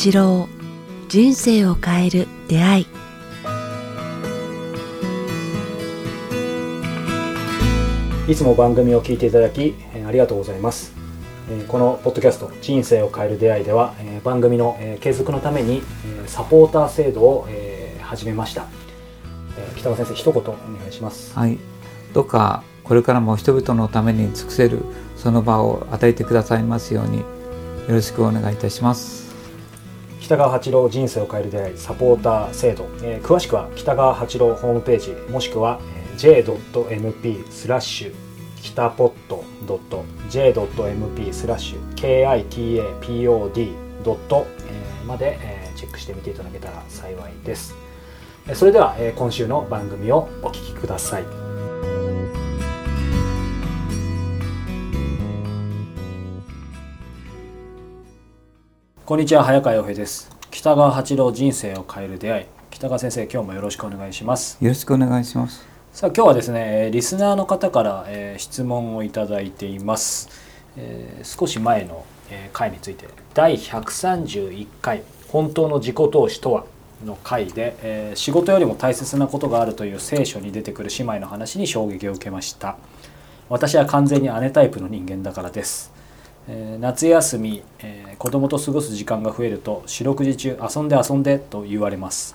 八郎人生を変える出会い。いつも番組を聞いていただきえーありがとうございます。えーこのポッドキャスト「人生を変える出会い」ではえー番組のえー継続のためにえーサポーター制度をえー始めました。えー北川先生一言お願いします。はい、どうかこれからも人々のために尽くせるその場を与えてくださいますようによろしくお願いいたします。北川八郎人生を変える出会いサポーター制度、えー詳しくは北川八郎ホームページもしくは j.mp スラッシュ北ポット .j.mp スラッシュ kitapod ドットまでチェックしてみていただけたら幸いです。それでは今週の番組をお聞きください。こんにちは早川洋平です。北川八郎人生を変える出会い。北川先生今日もよろしくお願いします。よろしくお願いします。さあ今日はですねえーリスナーの方から、えー質問をいただいています、えー少し前の、えー回について第131回「本当の自己投資とは?」の回で、えー仕事よりも大切なことがあるという聖書に出てくる姉妹の話に衝撃を受けました。私は完全に姉タイプの人間だからですえー夏休み、えー子供と過ごす時間が増えると四六時中遊んで遊んでと言われます。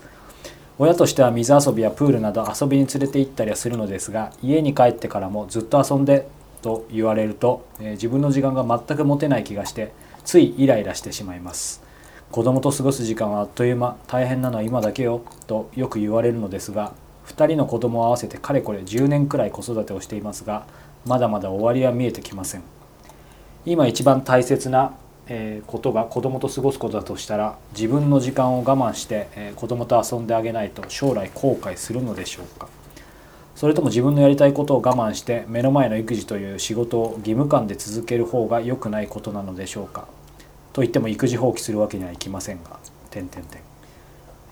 親としては水遊びやプールなど遊びに連れて行ったりはするのですが家に帰ってからもずっと遊んでと言われると、えー自分の時間が全く持てない気がしてついイライラしてしまいます。子供と過ごす時間はあっという間大変なのは今だけよとよく言われるのですが2人の子供を合わせてかれこれ10年くらい子育てをしていますがまだまだ終わりは見えてきません。今一番大切な、ことが子供と過ごすことだとしたら自分の時間を我慢して、え子供と遊んであげないと将来後悔するのでしょうか。それとも自分のやりたいことを我慢して目の前の育児という仕事を義務感で続ける方が良くないことなのでしょうか。と言っても育児放棄するわけにはいきませんが。点々点。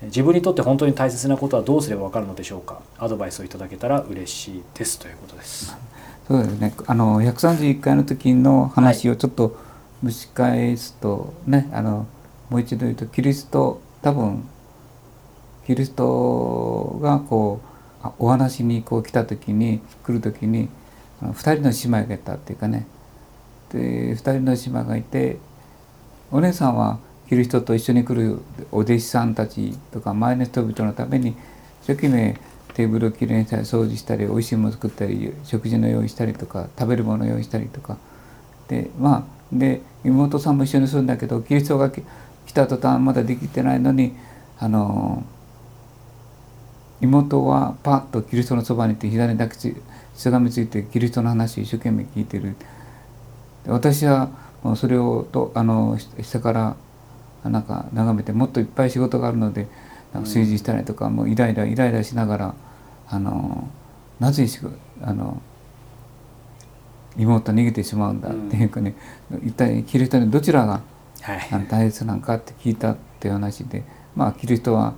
自分にとって本当に大切なことはどうすれば分かるのでしょうか。アドバイスをいただけたら嬉しいです。ということです。そうですね。あの131回の時の話をちょっと蒸し返すとね、あのもう一度言うとキリスト多分キリストがこうお話にこう来た時に来る時にあの二人の姉妹がいたっていうかね。で二人の姉妹がいてお姉さんはキリストと一緒に来るお弟子さんたちとか前の人々のために一生懸命テーブルをきれいにしたり掃除したりおいしいもの作ったり食事の用意したりとか食べるもの用意したりとか。でまあで妹さんも一緒にするんだけどキリストが来た途端まだできてないのにあの妹はパッとキリストのそばにいて左に抱きつしがみついてキリストの話一生懸命聞いてる。私はもうそれをとあの下からなんか眺めてもっといっぱい仕事があるのでなんか炊事したりとか、もうイライライライラしながらあのなぜしあの妹は逃げてしまうんだっていうかね、一体キリストにどちらがはい。あの大切なのかって聞いたっていう話でまあキリストは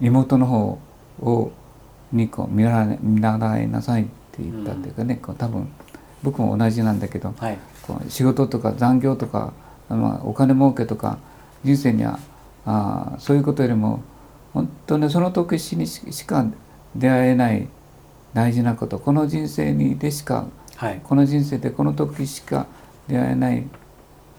妹の方をにこう見習い見習いなさいって言ったっていうかね、こう多分僕も同じなんだけどはい。こう仕事とか残業とか、まあ、お金儲けとか人生にはあーそういうことよりも本当にその時にししか出会えない大事なことこの人生にでしかはいこの人生でこの時しか出会えない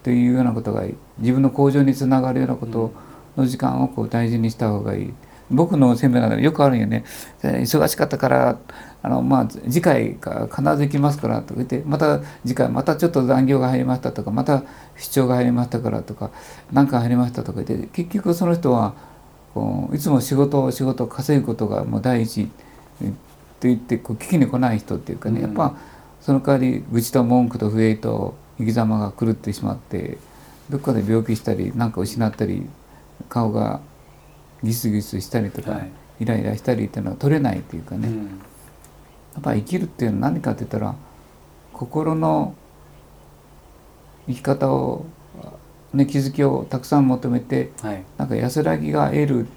というようなことが自分の向上につながるようなことの時間をこう大事にした方がいい。僕のセミナーでよくあるよね「えー忙しかったからあの、まあ、次回が必ず行きますから」とか言ってまた次回またちょっと残業が入りましたとかまた出張が入りましたからとか何か入りましたとか言って結局その人はこういつも仕事を仕事を稼ぐことがもう第一えーと言ってこう聞きに来ない人っていうかね、やっぱその代わり愚痴と文句と不平と生き様が狂ってしまってどっかで病気したり何か失ったり顔がギスギスしたりとか、はい。イライラしたりっていうのは取れないっていうかね、やうん。っぱり生きるっていうのは何かって言ったら心の生き方を、ね、気づきをたくさん求めてはい。なんか安らぎが得る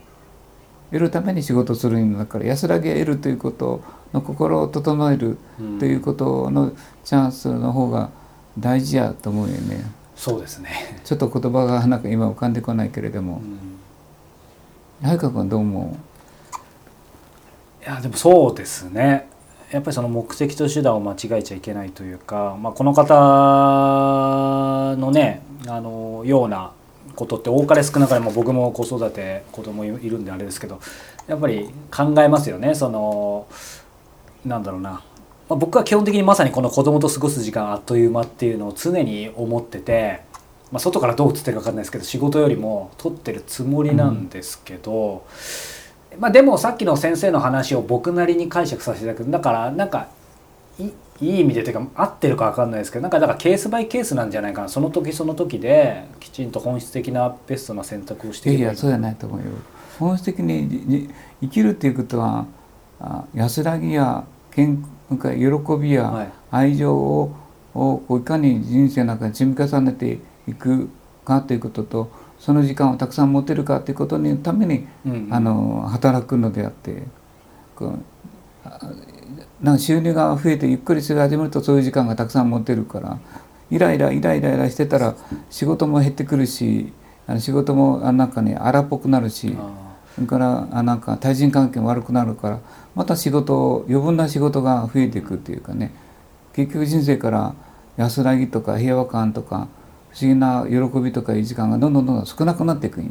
得るために仕事するんだから安らぎを得るということの心を整えるうん。ということのチャンスの方が大事やと思うよね。そうですね、ちょっと言葉がなんか今浮かんでこないけれども。うん、早川君はどう思いやでもそうですねやっぱりその目的と手段を間違えちゃいけないというか、まあ、この方のねあのようなことって多かれ少なかれも僕も子育て子供いるんであれですけどやっぱり考えますよねそのなんだろうな、まあ、僕は基本的にまさにこの子供と過ごす時間あっという間っていうのを常に思ってて、まあ、外からどう映ってるか分かんないですけど仕事よりも取ってるつもりなんですけど。まあ、でもさっきの先生の話を僕なりに解釈させていただく。だからなんかいいい意味でというか合ってるか分かんないですけどなんかだからケースバイケースなんじゃないかな。その時その時できちんと本質的なベストな選択をしていやいやそうじゃないと思うよ。本質的にじ生きるっていうことはあ安らぎや健喜びやはい。愛情ををこういかに人生の中に積み重ねていくかということとその時間をたくさん持てるかということのためにうんあの働くのであってこうあなんか収入が増えてゆっくりし始めるとそういう時間がたくさん持てるからイライライライライラしてたら仕事も減ってくるしあの仕事もあなんかね荒っぽくなるしあ。それからあなんか対人関係も悪くなるからまた仕事余分な仕事が増えていくっていうかね。結局人生から安らぎとか平和感とか不思議な喜びとかいい時間がどんどんどんどん少なくなっていくんよ。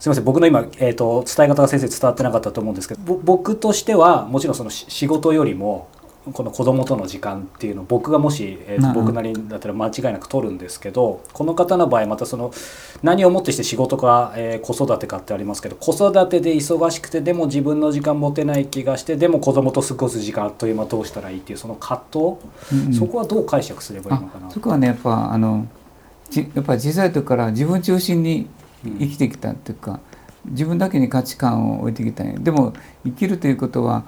すみません僕の今、えー、と伝え方が先生伝わってなかったと思うんですけど僕としてはもちろんその仕事よりもこの子供との時間っていうのを僕がもし、えーと僕なりだったら間違いなく取るんですけどこの方の場合またその何をもってして仕事か、えー子育てかってありますけど子育てで忙しくてでも自分の時間持てない気がしてでも子供と過ごす時間あっという間どうしたらいいっていうその葛藤、うんうん。そこはどう解釈すればいいあのかな。そこはねやっぱあのちやっぱ小さい時から自分中心に生きてきたっていうか、自分だけに価値観を置いてきたんよでも生きるということは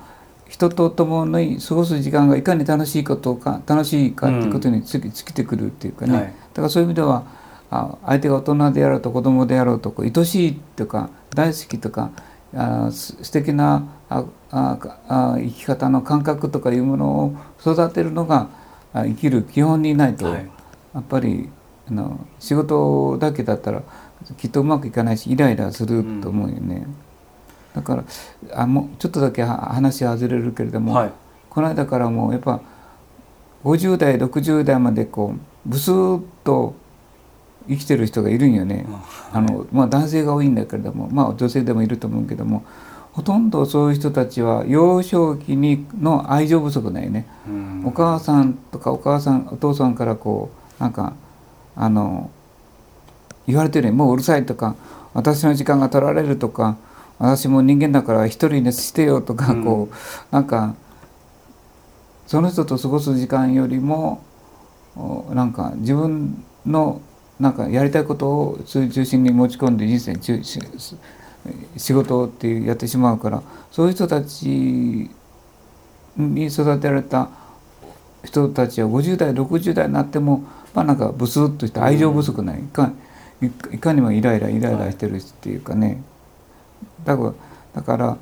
人と共に過ごす時間がいかに楽しいことか楽しいかっていうことにつき尽きてくるっていうかね、はい。だからそういう意味ではあ相手が大人であろうと子供であろうとこう愛しいとか大好きとかあす素敵なあああ生き方の感覚とかいうものを育てるのがあ生きる基本にないと、はい。やっぱりあの仕事だけだったらきっとうまくいかないしイライラすると思うよね。だからあもうちょっとだけは話外れるけれども、はい。この間からもうやっぱ50代60代までこうブスッと生きてる人がいるんよね。あのまあ、男性が多いんだけれども、まあ、女性でもいると思うけどもほとんどそういう人たちは幼少期にの愛情不足だよね。うん。お母さんとかお母さんお父さんからこうなんかあの言われてるよもううるさいとか私の時間が取られるとか私も人間だから一人にしてよとか、うん。こうなんかその人と過ごす時間よりもおなんか自分のなんかやりたいことを中心に持ち込んで人生に仕事っていうやってしまうからそういう人たちに育てられた人たちは50代60代になってもまあなんかブスッとした愛情不足ないいかいいかにもイライライライラしてるっていうかねだからだから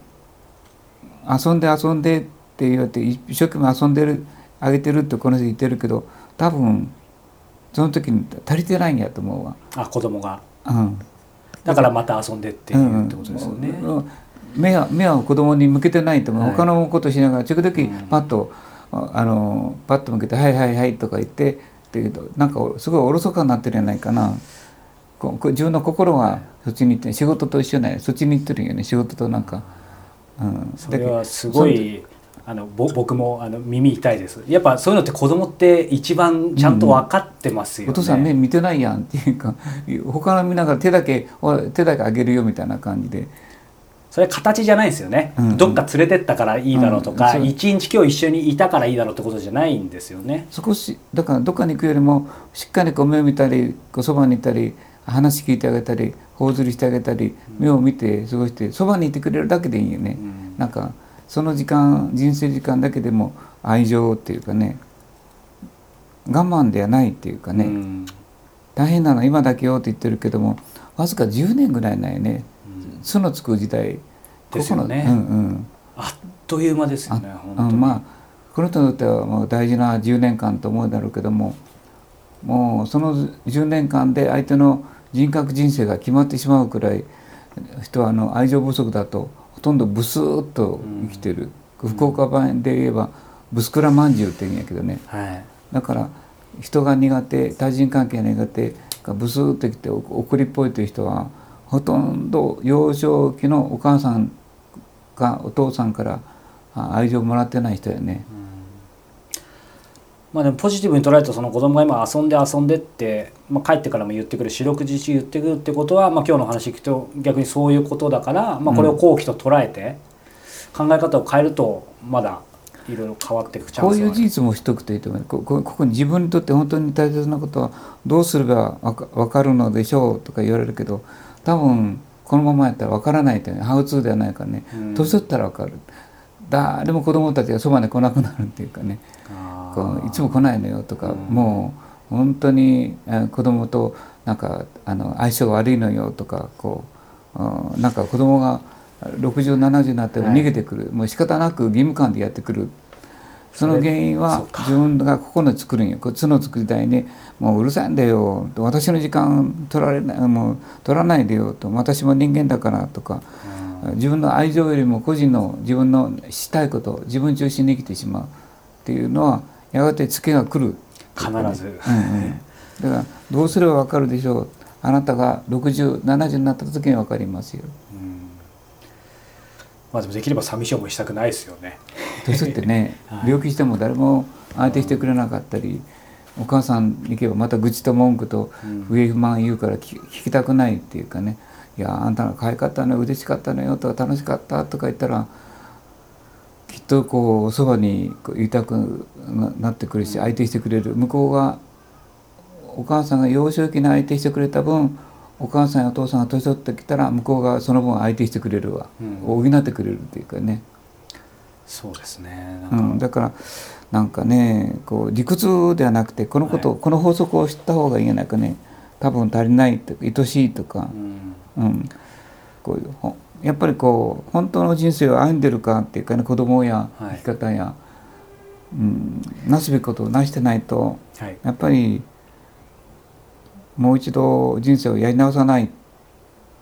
遊んで遊んでって言われて一生懸命遊んでるあげてるってこの人言ってるけど多分その時に足りてないんやと思うわ。あ子供が。うん。だからまた遊んでっていうってことですよね。うんうん目は目は子供に向けてないと思う、はい。他のことしながら時々うん。パッと、ああのパッと向けて「はいはいはい」とか言ってって言うとなんかすごいおろそかになってるんじゃないかな自分の心はそっちに行って仕事と一緒ねそっちに行ってるんよね仕事となんか、うん、それはすごいあのぼ僕もあの耳痛いです。やっぱそういうのって子供って一番ちゃんと分かってますよね、お父さん目見てないやんっていうか 他の見ながら手だけ手だけあげるよみたいな感じで。それは形じゃないんですよね、うん。どっか連れてったからいいだろうとか、うん。一日今日一緒にいたからいいだろうってことじゃないんですよね。少しだからどっかに行くよりもしっかりこう目を見たりこうそばにいたり話聞いてあげたり頬ずりしてあげたり目を見て過ごしてそばにいてくれるだけでいいよね、うん。なんかその時間人生時間だけでも愛情っていうかね我慢ではないっていうかね、うん。大変なの今だけよって言ってるけどもわずか10年ぐらいないね。うん。巣のつく時代。ですよね。うんうん。あっという間ですよねあ本当に、まあこの人にとってはもう大事な10年間と思うだろうけどももうその10年間で相手の人格人生が決まってしまうくらい人はあの愛情不足だとほとんどブスーッと生きてる、うん、福岡版で言えばブスクラまんじゅうって言うんやけどね、はい、だから人が苦手対人関係が苦手がブスーッときて送りっぽいという人はほとんど幼少期のお母さんがお父さんから愛情をもらってない人やね。うんまあでもポジティブに捉えるとその子供が今遊んで遊んでって、まあ、帰ってからも言ってくる四六時中言ってくるってことは、まあ、今日の話聞くと逆にそういうことだから、まあ、これを好機と捉えて考え方を変えるとまだいろいろ変わっていくチャンスこういう事実も一くといいと思うこここに自分にとって本当に大切なことはどうすれば分かるのでしょうとか言われるけど多分このままやったら分からないというハウツーではないからね。年取ったら分かる。誰も子供たちがそばに来なくなるっていうかね。こういつも来ないのよとか、もう本当に子供となんかあの相性悪いのよとかこうなんか子供が6070になっても逃げてくる、はい、もう仕方なく義務感でやってくる。その原因は自分がここの作るんよ。角作りたいにもううるさいんだよ。私の時間取られないもう取らないでよと。私も人間だからとか、自分の愛情よりも個人の自分のしたいこと自分中心に生きてしまうっていうのはやがてツケが来る。必ず、うんうん、だからどうすれば分かるでしょう。あなたが6070になった時に分かりますよ、うん、まあでもできれば寂しい思いしたくないですよね。年ってね、はい、病気しても誰も相手してくれなかったり、お母さんに行けばまた愚痴と文句と上不満言うから聞きたくないっていうかね「いやあんたの可愛かったの嬉しかったのよ」とか「楽しかった」とか言ったらとこうそばにいたくなってくるし相手してくれる。向こうがお母さんが幼少期に相手してくれた分お母さんやお父さんが年取ってきたら向こうがその分相手してくれるわ、うん、補ってくれるっていうかね。そうですね。うん、だからなんかねこう理屈ではなくてこのこと、はい、この法則を知った方がいいんじゃないかね。多分足りないとか愛しいとか、うん、うん、こういうやっぱりこう本当の人生を歩んでるかっていうかね子供や生き方や、はい、うん、なすべきことをなしてないと、はい、やっぱりもう一度人生をやり直さない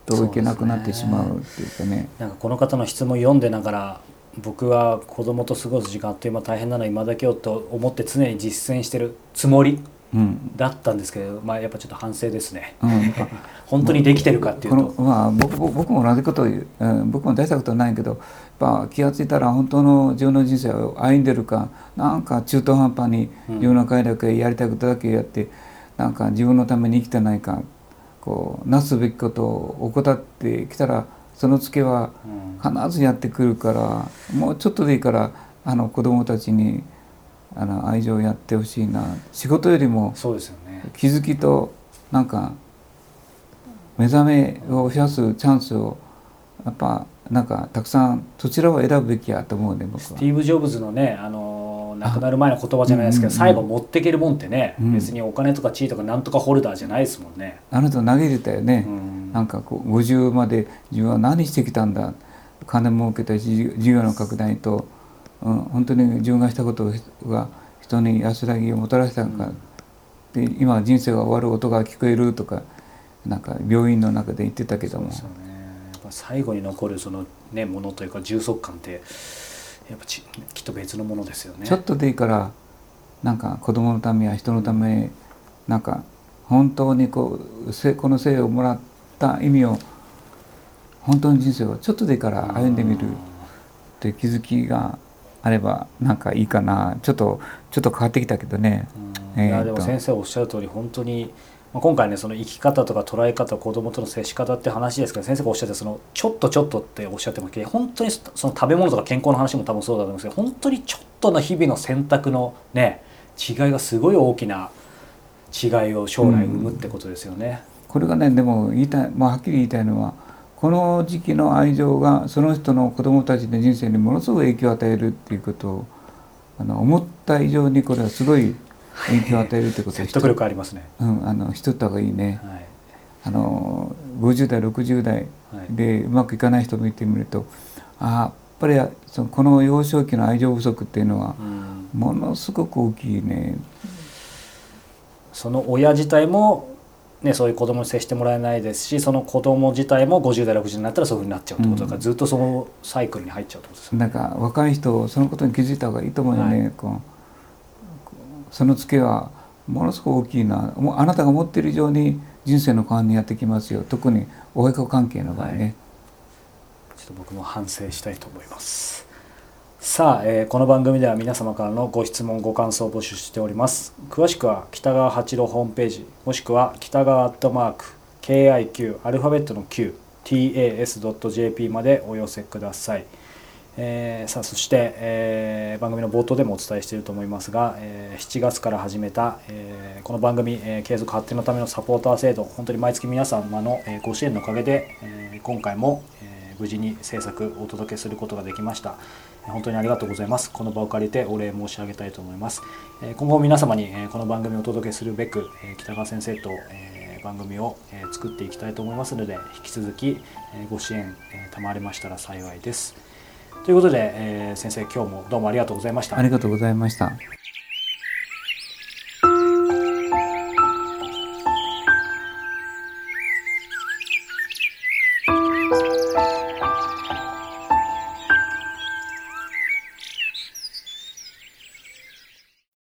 といけなくなってしまうっていうかね。ね。なんかこの方の質問読んでながら僕は子供と過ごす時間あっという間大変なのは今だけよと思って常に実践してるつもりだったんですけど、まあ、やっぱちょっと反省ですね、うん、本当にできてるかっていうと、まあ、僕僕も同じことを言う、うん、僕も大したことはないけどやっぱ気が付いたら本当の自分の人生を歩んでるかなんか中途半端に自分の快楽やりたいことだけやって、うん、なんか自分のために生きてないかこうなすべきことを怠ってきたらそのツケは必ずやってくるから、もうちょっとでいいからあの子供たちに。あの愛情をやってほしいな。仕事よりも気づきとなんか目覚めを増やすチャンスをやっぱなんかたくさんそちらを選ぶべきやと思うね僕は。スティーブ・ジョブズのねあの亡くなる前の言葉じゃないですけど、最後持っていけるもんってね、うん、別にお金とか地位とかなんとかホルダーじゃないですもんね。あの人投げてたよね、うん、なんかこう50まで自分は何してきたんだ。金儲けた事業の拡大とうん、本当に自分がしたことが人に安らぎをもたらしたのか、うん、で今人生が終わる音が聞こえるとかなんか病院の中で言ってたけども。ね、最後に残るその、ね、ものというか充足感ってやっぱちきっと別のものですよね。ちょっとでいいからなんか子供のためや人のため、うん、なんか本当にこうこの生をもらった意味を本当の人生をちょっとでいいから歩んでみるって気づきがあればなんかいいかなちょっとちょっと変わってきたけどね。いやでも先生おっしゃる通り本当にまあ、今回ねその生き方とか捉え方子供との接し方って話ですけど先生がおっしゃってそのちょっとちょっとっておっしゃってますけど本当にその食べ物とか健康の話も多分そうだと思うんですけど本当にちょっとの日々の選択のね違いがすごい大きな違いを将来生むってことですよね。うん、これがねでも言いたい、まあ、はっきり言いたいのはこの時期の愛情がその人の子供たちの人生にものすごく影響を与えるっていうことをあの思った以上にこれはすごい影響を与えるってこと説得力ありますね。うん、あのしとった方がいいね。はい、あの50代60代でうまくいかない人もいてみると、あやっぱりそのこの幼少期の愛情不足っていうのはものすごく大きいね。その親自体も、ね、そういう子供に接してもらえないですしその子供自体も50代60になったらそういうふうになっちゃうってことだから、うん。ずっとそのサイクルに入っちゃうってことです。なんか若い人そのことに気づいた方がいいと思うよね、はい。こうそのツケはものすごく大きいな。もうあなたが持っている以上に人生の後半にやってきますよ。特に親子関係の場合ね、ちょっと僕も反省したいと思います。さあ、えーこの番組では皆様からのご質問ご感想を募集しております。詳しくは北川八郎ホームページもしくは北川アットマーク KIQ アルファベットの Q tas.jp までお寄せください。えーさあそして、えー番組の冒頭でもお伝えしていると思いますが、えー7月から始めた、えこの番組、え継続発展のためのサポーター制度本当に毎月皆様の、えご支援のおかげで、え今回も、え無事に制作お届けすることができました本当にありがとうございます。この場を借りてお礼申し上げたいと思います、え今後皆様に、えこの番組をお届けするべく、え北川先生と、え番組を、え作っていきたいと思いますので引き続き、えご支援、賜りましたら幸いです。ということで、え先生今日もどうもありがとうございました。ありがとうございました。